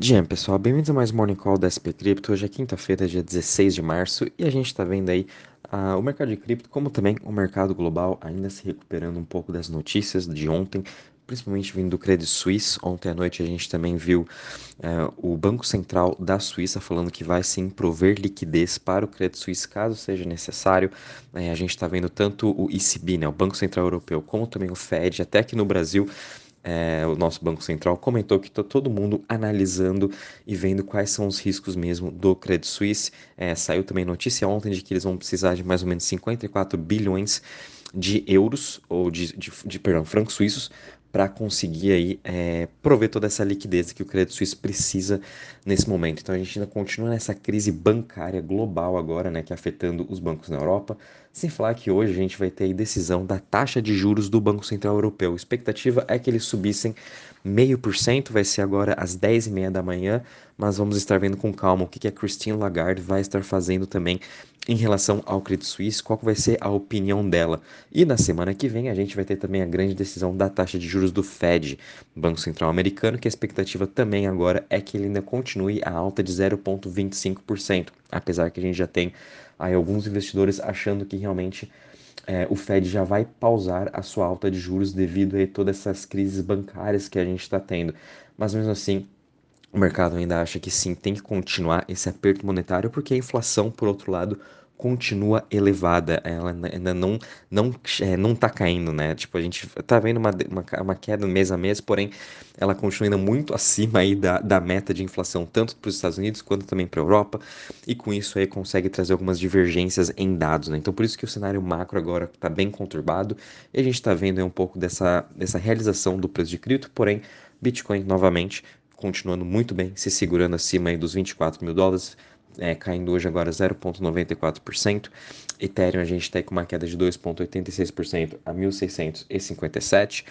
Dia, pessoal, bem-vindos a mais Morning Call da SP Cripto. Hoje é quinta-feira, dia 16 de março, e a gente está vendo aí uh, o mercado de cripto, como também o mercado global, ainda se recuperando um pouco das notícias de ontem, principalmente vindo do Credit Suisse. Ontem à noite a gente também viu uh, o Banco Central da Suíça falando que vai sim prover liquidez para o Credit Suisse caso seja necessário. Uh, a gente está vendo tanto o ECB, né, o Banco Central Europeu, como também o Fed, até aqui no Brasil é, o nosso Banco Central comentou que está todo mundo analisando e vendo quais são os riscos mesmo do Credit Suisse. É, saiu também notícia ontem de que eles vão precisar de mais ou menos 54 bilhões de euros, ou de, de, de perdão, francos suíços, para conseguir aí é, prover toda essa liquidez que o Credit Suisse precisa nesse momento. Então a gente ainda continua nessa crise bancária global agora, né, que é afetando os bancos na Europa. Sem falar que hoje a gente vai ter a decisão da taxa de juros do Banco Central Europeu. A expectativa é que eles subissem meio por cento, vai ser agora às 10 e meia da manhã, mas vamos estar vendo com calma o que a Christine Lagarde vai estar fazendo também em relação ao Credit Suisse, qual vai ser a opinião dela. E na semana que vem a gente vai ter também a grande decisão da taxa de juros do Fed, Banco Central Americano, que a expectativa também agora é que ele ainda continue a alta de 0,25%, apesar que a gente já tem aí alguns investidores achando que realmente é, o Fed já vai pausar a sua alta de juros devido a todas essas crises bancárias que a gente está tendo. Mas mesmo assim, o mercado ainda acha que sim, tem que continuar esse aperto monetário, porque a inflação, por outro lado, continua elevada, ela ainda não não é, não tá caindo, né? Tipo, a gente tá vendo uma, uma, uma, queda mês a mês, porém ela continua ainda muito acima aí da, da meta de inflação, tanto para os Estados Unidos quanto também para a Europa, e com isso aí consegue trazer algumas divergências em dados, né? Então por isso que o cenário macro agora está bem conturbado, e a gente está vendo aí um pouco dessa, dessa realização do preço de cripto, porém Bitcoin novamente continuando muito bem, se segurando acima dos 24 mil dólares, é, caindo hoje agora 0,94%. Ethereum a gente está com uma queda de 2,86% a 1.657.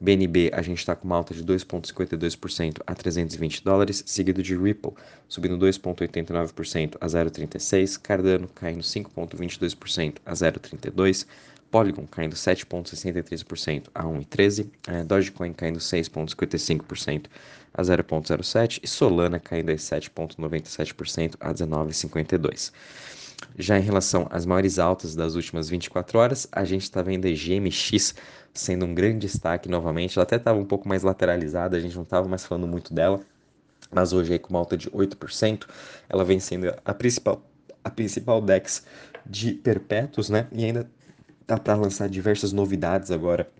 BNB a gente está com uma alta de 2,52% a 320 dólares, seguido de Ripple subindo 2,89% a 0,36, Cardano caindo 5,22% a 0,32, Polygon caindo 7,63% a 1,13%, é, Dogecoin caindo 6,55% a 0,07% e Solana caindo 7,97% a 19,52%. Já em relação às maiores altas das últimas 24 horas, a gente está vendo a GMX sendo um grande destaque novamente. Ela até estava um pouco mais lateralizada, a gente não estava mais falando muito dela, mas hoje aí com uma alta de 8%, ela vem sendo a principal, a principal DEX de perpétuos, né? E ainda Tá para lançar diversas novidades agora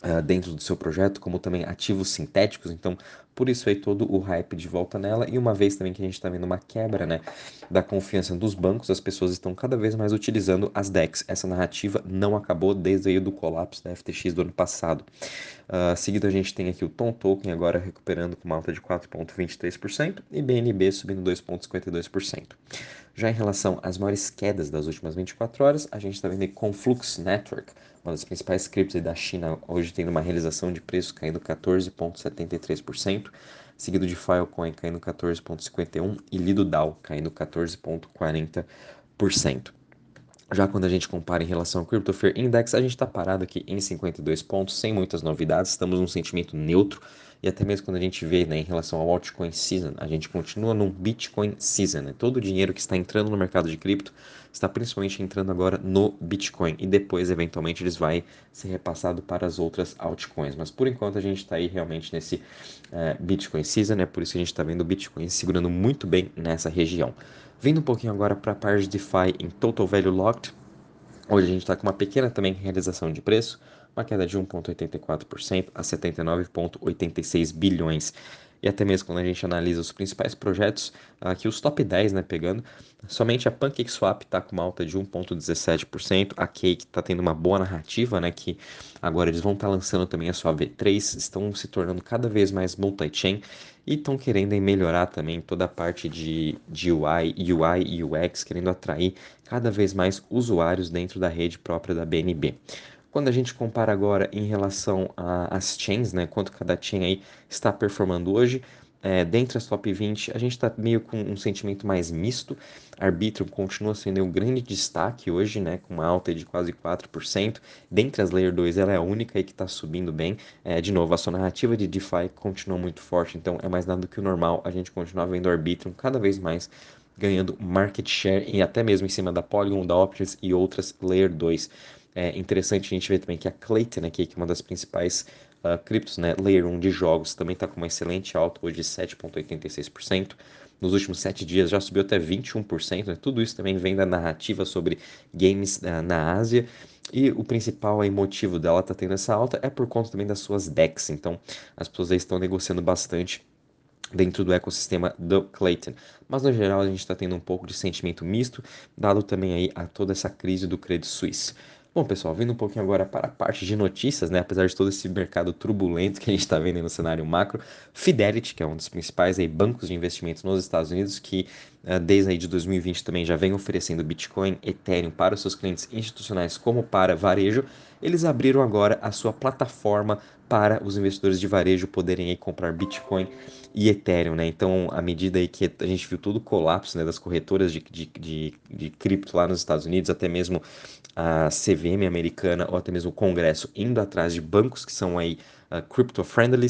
uh, dentro do seu projeto, como também ativos sintéticos. Então, por isso aí todo o hype de volta nela. E uma vez também que a gente está vendo uma quebra né, da confiança dos bancos, as pessoas estão cada vez mais utilizando as DEX. Essa narrativa não acabou desde aí do colapso da FTX do ano passado. Uh, seguido a gente tem aqui o Tom Token agora recuperando com uma alta de 4,23% e BNB subindo 2,52%. Já em relação às maiores quedas das últimas 24 horas, a gente está vendo Conflux Network, uma das principais criptos da China, hoje tendo uma realização de preço caindo 14,73%, seguido de Filecoin caindo 14,51% e Lido DAO caindo 14,40%. Já quando a gente compara em relação ao Crypto Fear Index, a gente está parado aqui em 52 pontos, sem muitas novidades, estamos num sentimento neutro e até mesmo quando a gente vê né, em relação ao altcoin season, a gente continua num Bitcoin season. Né? Todo o dinheiro que está entrando no mercado de cripto está principalmente entrando agora no Bitcoin e depois, eventualmente, eles vai ser repassado para as outras altcoins. Mas por enquanto a gente está aí realmente nesse uh, Bitcoin season, é por isso que a gente está vendo o Bitcoin segurando muito bem nessa região. Vindo um pouquinho agora para a parte de DeFi em Total Value Locked, hoje a gente está com uma pequena também realização de preço, uma queda de 1,84% a 79,86 bilhões. E até mesmo quando a gente analisa os principais projetos, aqui os top 10, né, pegando, somente a PancakeSwap está com uma alta de 1,17%, a Cake está tendo uma boa narrativa, né, que agora eles vão estar tá lançando também a sua V3, estão se tornando cada vez mais multi-chain e estão querendo melhorar também toda a parte de, de UI, UI e UX, querendo atrair cada vez mais usuários dentro da rede própria da BNB. Quando a gente compara agora em relação às chains, né, quanto cada chain aí está performando hoje, é, dentre as top 20, a gente está meio com um sentimento mais misto. Arbitrum continua sendo um grande destaque hoje, né, com uma alta de quase 4%. Dentre as Layer 2, ela é a única aí que está subindo bem. É, de novo, a sua narrativa de DeFi continua muito forte, então é mais nada do que o normal a gente continuar vendo Arbitrum cada vez mais ganhando market share e até mesmo em cima da Polygon, da Options e outras Layer 2. É interessante a gente ver também que a Clayton aqui, que é uma das principais uh, criptos, né, Layer 1 de jogos, também está com uma excelente alta hoje de 7,86%. Nos últimos sete dias já subiu até 21%. Né? Tudo isso também vem da narrativa sobre games uh, na Ásia. E o principal aí, motivo dela estar tá tendo essa alta é por conta também das suas DEX. Então as pessoas aí estão negociando bastante dentro do ecossistema do Clayton. Mas no geral a gente está tendo um pouco de sentimento misto, dado também aí a toda essa crise do Credit Suisse. Bom, pessoal, vindo um pouquinho agora para a parte de notícias, né? Apesar de todo esse mercado turbulento que a gente está vendo no cenário macro, Fidelity, que é um dos principais aí, bancos de investimentos nos Estados Unidos, que uh, desde aí de 2020 também já vem oferecendo Bitcoin, Ethereum para os seus clientes institucionais como para varejo, eles abriram agora a sua plataforma para os investidores de varejo poderem aí comprar Bitcoin e Ethereum, né? Então, à medida aí que a gente viu todo o colapso né, das corretoras de, de, de, de cripto lá nos Estados Unidos, até mesmo a CVM americana ou até mesmo o Congresso indo atrás de bancos que são aí uh, crypto-friendly,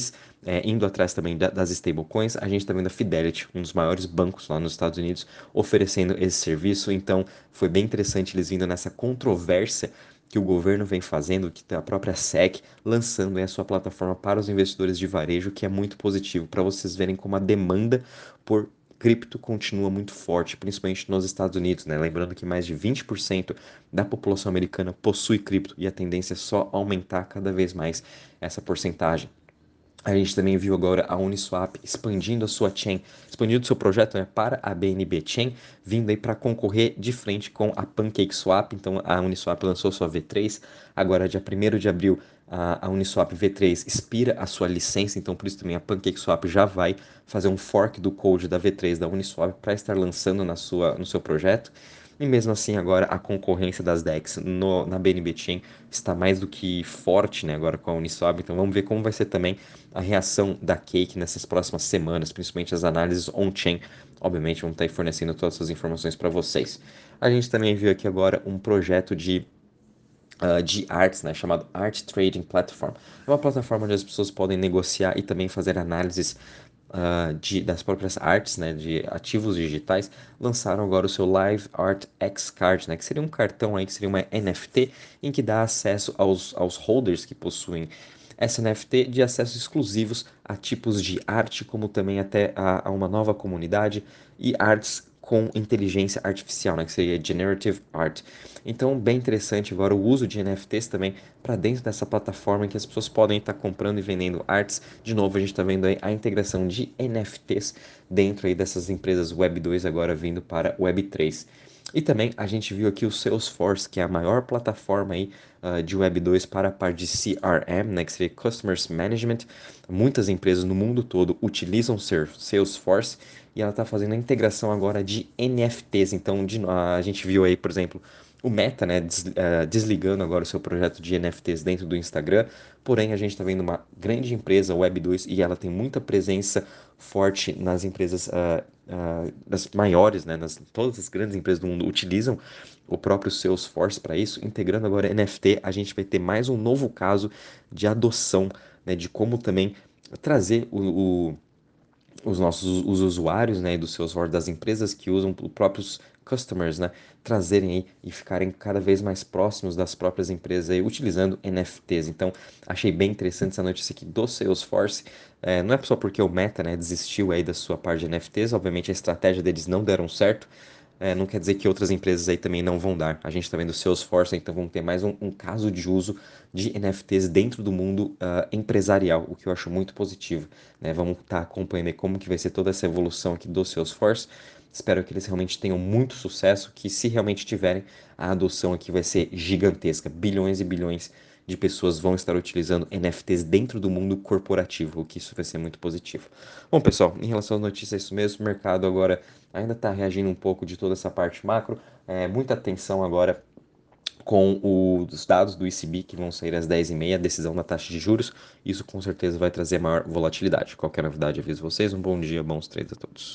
é, indo atrás também da, das stablecoins, a gente está vendo a Fidelity, um dos maiores bancos lá nos Estados Unidos, oferecendo esse serviço. Então, foi bem interessante eles vindo nessa controvérsia que o governo vem fazendo, que a própria SEC lançando a sua plataforma para os investidores de varejo, que é muito positivo, para vocês verem como a demanda por cripto continua muito forte, principalmente nos Estados Unidos, né? Lembrando que mais de 20% da população americana possui cripto e a tendência é só aumentar cada vez mais essa porcentagem. A gente também viu agora a Uniswap expandindo a sua chain, expandindo o seu projeto né, para a BNB Chain, vindo aí para concorrer de frente com a PancakeSwap. Então a Uniswap lançou sua V3, agora dia 1 de abril a, Uniswap V3 expira a sua licença, então por isso também a PancakeSwap já vai fazer um fork do code da V3 da Uniswap para estar lançando na sua, no seu projeto. E mesmo assim, agora a concorrência das DEX no, na BNB Chain está mais do que forte né, agora com a Uniswap. Então vamos ver como vai ser também a reação da Cake nessas próximas semanas, principalmente as análises on-chain. Obviamente, vamos estar fornecendo todas essas informações para vocês. A gente também viu aqui agora um projeto de Uh, de arts, né, chamado Art Trading Platform. É uma plataforma onde as pessoas podem negociar e também fazer análises uh, de, das próprias artes, né, de ativos digitais, lançaram agora o seu Live Art X Card, né, que seria um cartão aí, que seria uma NFT, em que dá acesso aos, aos holders que possuem essa NFT de acessos exclusivos a tipos de arte, como também até a, a uma nova comunidade e artes com inteligência artificial, né, que seria Generative Art. Então, bem interessante agora o uso de NFTs também para dentro dessa plataforma em que as pessoas podem estar comprando e vendendo artes. De novo, a gente está vendo aí a integração de NFTs dentro aí dessas empresas Web 2 agora vindo para Web 3. E também a gente viu aqui o Salesforce, que é a maior plataforma aí, uh, de Web 2 para a parte de CRM, né, que seria Customers Management. Muitas empresas no mundo todo utilizam Salesforce e ela está fazendo a integração agora de NFTs. Então, de, a gente viu aí, por exemplo, o Meta, né, des, uh, desligando agora o seu projeto de NFTs dentro do Instagram. Porém, a gente está vendo uma grande empresa, Web2, e ela tem muita presença forte nas empresas uh, das maiores, né, nas, todas as grandes empresas do mundo utilizam o próprio Salesforce para isso. Integrando agora NFT, a gente vai ter mais um novo caso de adoção, né, de como também trazer o, o os nossos os usuários, né, dos seus das empresas que usam os próprios customers, né, trazerem aí e ficarem cada vez mais próximos das próprias empresas aí, utilizando NFTs. Então, achei bem interessante essa notícia aqui do Salesforce. É, não é só porque o Meta, né, desistiu aí da sua parte de NFTs, obviamente a estratégia deles não deram certo, é, não quer dizer que outras empresas aí também não vão dar. A gente está vendo o Salesforce, então vamos ter mais um, um, caso de uso de NFTs dentro do mundo uh, empresarial, o que eu acho muito positivo. Né? Vamos estar tá acompanhando como que vai ser toda essa evolução aqui do Salesforce. Espero que eles realmente tenham muito sucesso, que se realmente tiverem, a adoção aqui vai ser gigantesca. Bilhões e bilhões de pessoas vão estar utilizando NFTs dentro do mundo corporativo, o que isso vai ser muito positivo. Bom, pessoal, em relação às notícias, é isso mesmo. O mercado agora ainda está reagindo um pouco de toda essa parte macro. É, muita atenção agora com os dados do ECB que vão sair às 10h30, a decisão da taxa de juros. Isso com certeza vai trazer maior volatilidade. Qualquer novidade, aviso vocês. Um bom dia, bons trades a todos.